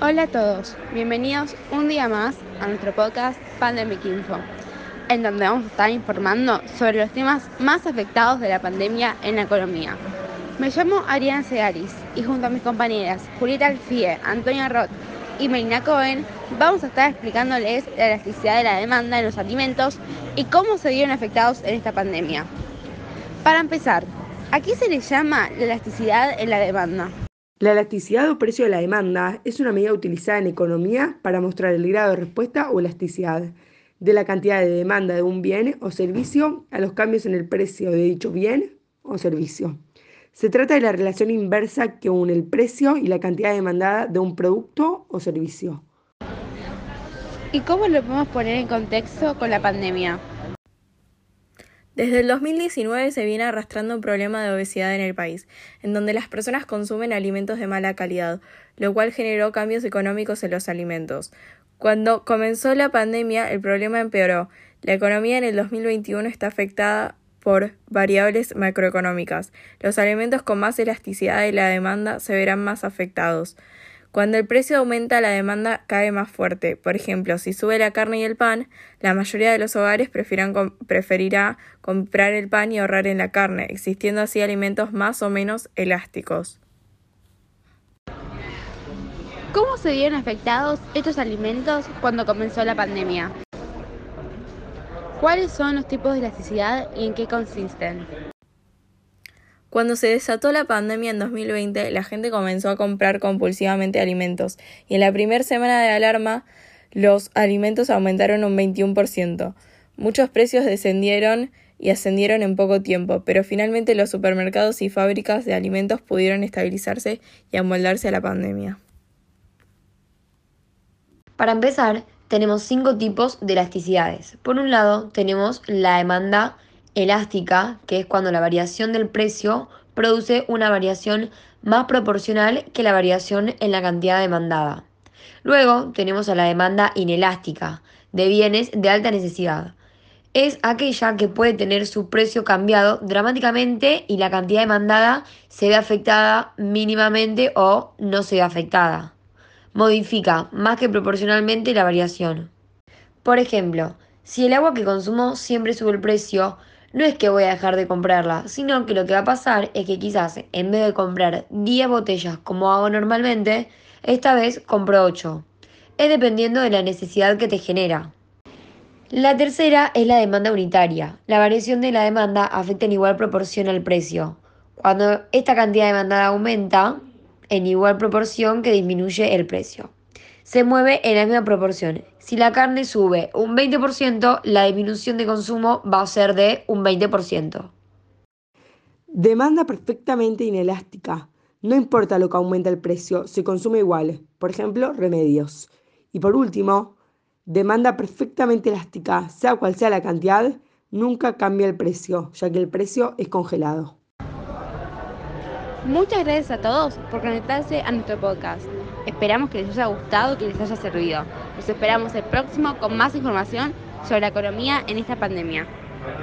Hola a todos, bienvenidos un día más a nuestro podcast Pandemic Info, en donde vamos a estar informando sobre los temas más afectados de la pandemia en la economía. Me llamo Ariana Segaris y junto a mis compañeras Julieta Alfie, Antonia Roth y Melina Cohen, vamos a estar explicándoles la elasticidad de la demanda en los alimentos y cómo se vieron afectados en esta pandemia. Para empezar, ¿a qué se le llama la elasticidad en la demanda? La elasticidad o precio de la demanda es una medida utilizada en economía para mostrar el grado de respuesta o elasticidad de la cantidad de demanda de un bien o servicio a los cambios en el precio de dicho bien o servicio. Se trata de la relación inversa que une el precio y la cantidad demandada de un producto o servicio. ¿Y cómo lo podemos poner en contexto con la pandemia? Desde el 2019 se viene arrastrando un problema de obesidad en el país, en donde las personas consumen alimentos de mala calidad, lo cual generó cambios económicos en los alimentos. Cuando comenzó la pandemia, el problema empeoró. La economía en el 2021 está afectada por variables macroeconómicas. Los alimentos con más elasticidad de la demanda se verán más afectados. Cuando el precio aumenta, la demanda cae más fuerte. Por ejemplo, si sube la carne y el pan, la mayoría de los hogares preferirá comprar el pan y ahorrar en la carne, existiendo así alimentos más o menos elásticos. ¿Cómo se vieron afectados estos alimentos cuando comenzó la pandemia? ¿Cuáles son los tipos de elasticidad y en qué consisten? Cuando se desató la pandemia en 2020, la gente comenzó a comprar compulsivamente alimentos y en la primera semana de alarma los alimentos aumentaron un 21%. Muchos precios descendieron y ascendieron en poco tiempo, pero finalmente los supermercados y fábricas de alimentos pudieron estabilizarse y amoldarse a la pandemia. Para empezar, tenemos cinco tipos de elasticidades. Por un lado, tenemos la demanda elástica, que es cuando la variación del precio produce una variación más proporcional que la variación en la cantidad demandada. Luego tenemos a la demanda inelástica, de bienes de alta necesidad. Es aquella que puede tener su precio cambiado dramáticamente y la cantidad demandada se ve afectada mínimamente o no se ve afectada. Modifica más que proporcionalmente la variación. Por ejemplo, si el agua que consumo siempre sube el precio, no es que voy a dejar de comprarla, sino que lo que va a pasar es que quizás en vez de comprar 10 botellas como hago normalmente, esta vez compro 8. Es dependiendo de la necesidad que te genera. La tercera es la demanda unitaria. La variación de la demanda afecta en igual proporción al precio. Cuando esta cantidad demandada aumenta, en igual proporción que disminuye el precio se mueve en la misma proporción. Si la carne sube un 20%, la disminución de consumo va a ser de un 20%. Demanda perfectamente inelástica. No importa lo que aumenta el precio, se consume igual. Por ejemplo, remedios. Y por último, demanda perfectamente elástica, sea cual sea la cantidad, nunca cambia el precio, ya que el precio es congelado. Muchas gracias a todos por conectarse a nuestro podcast. Esperamos que les haya gustado que les haya servido. Los esperamos el próximo con más información sobre la economía en esta pandemia.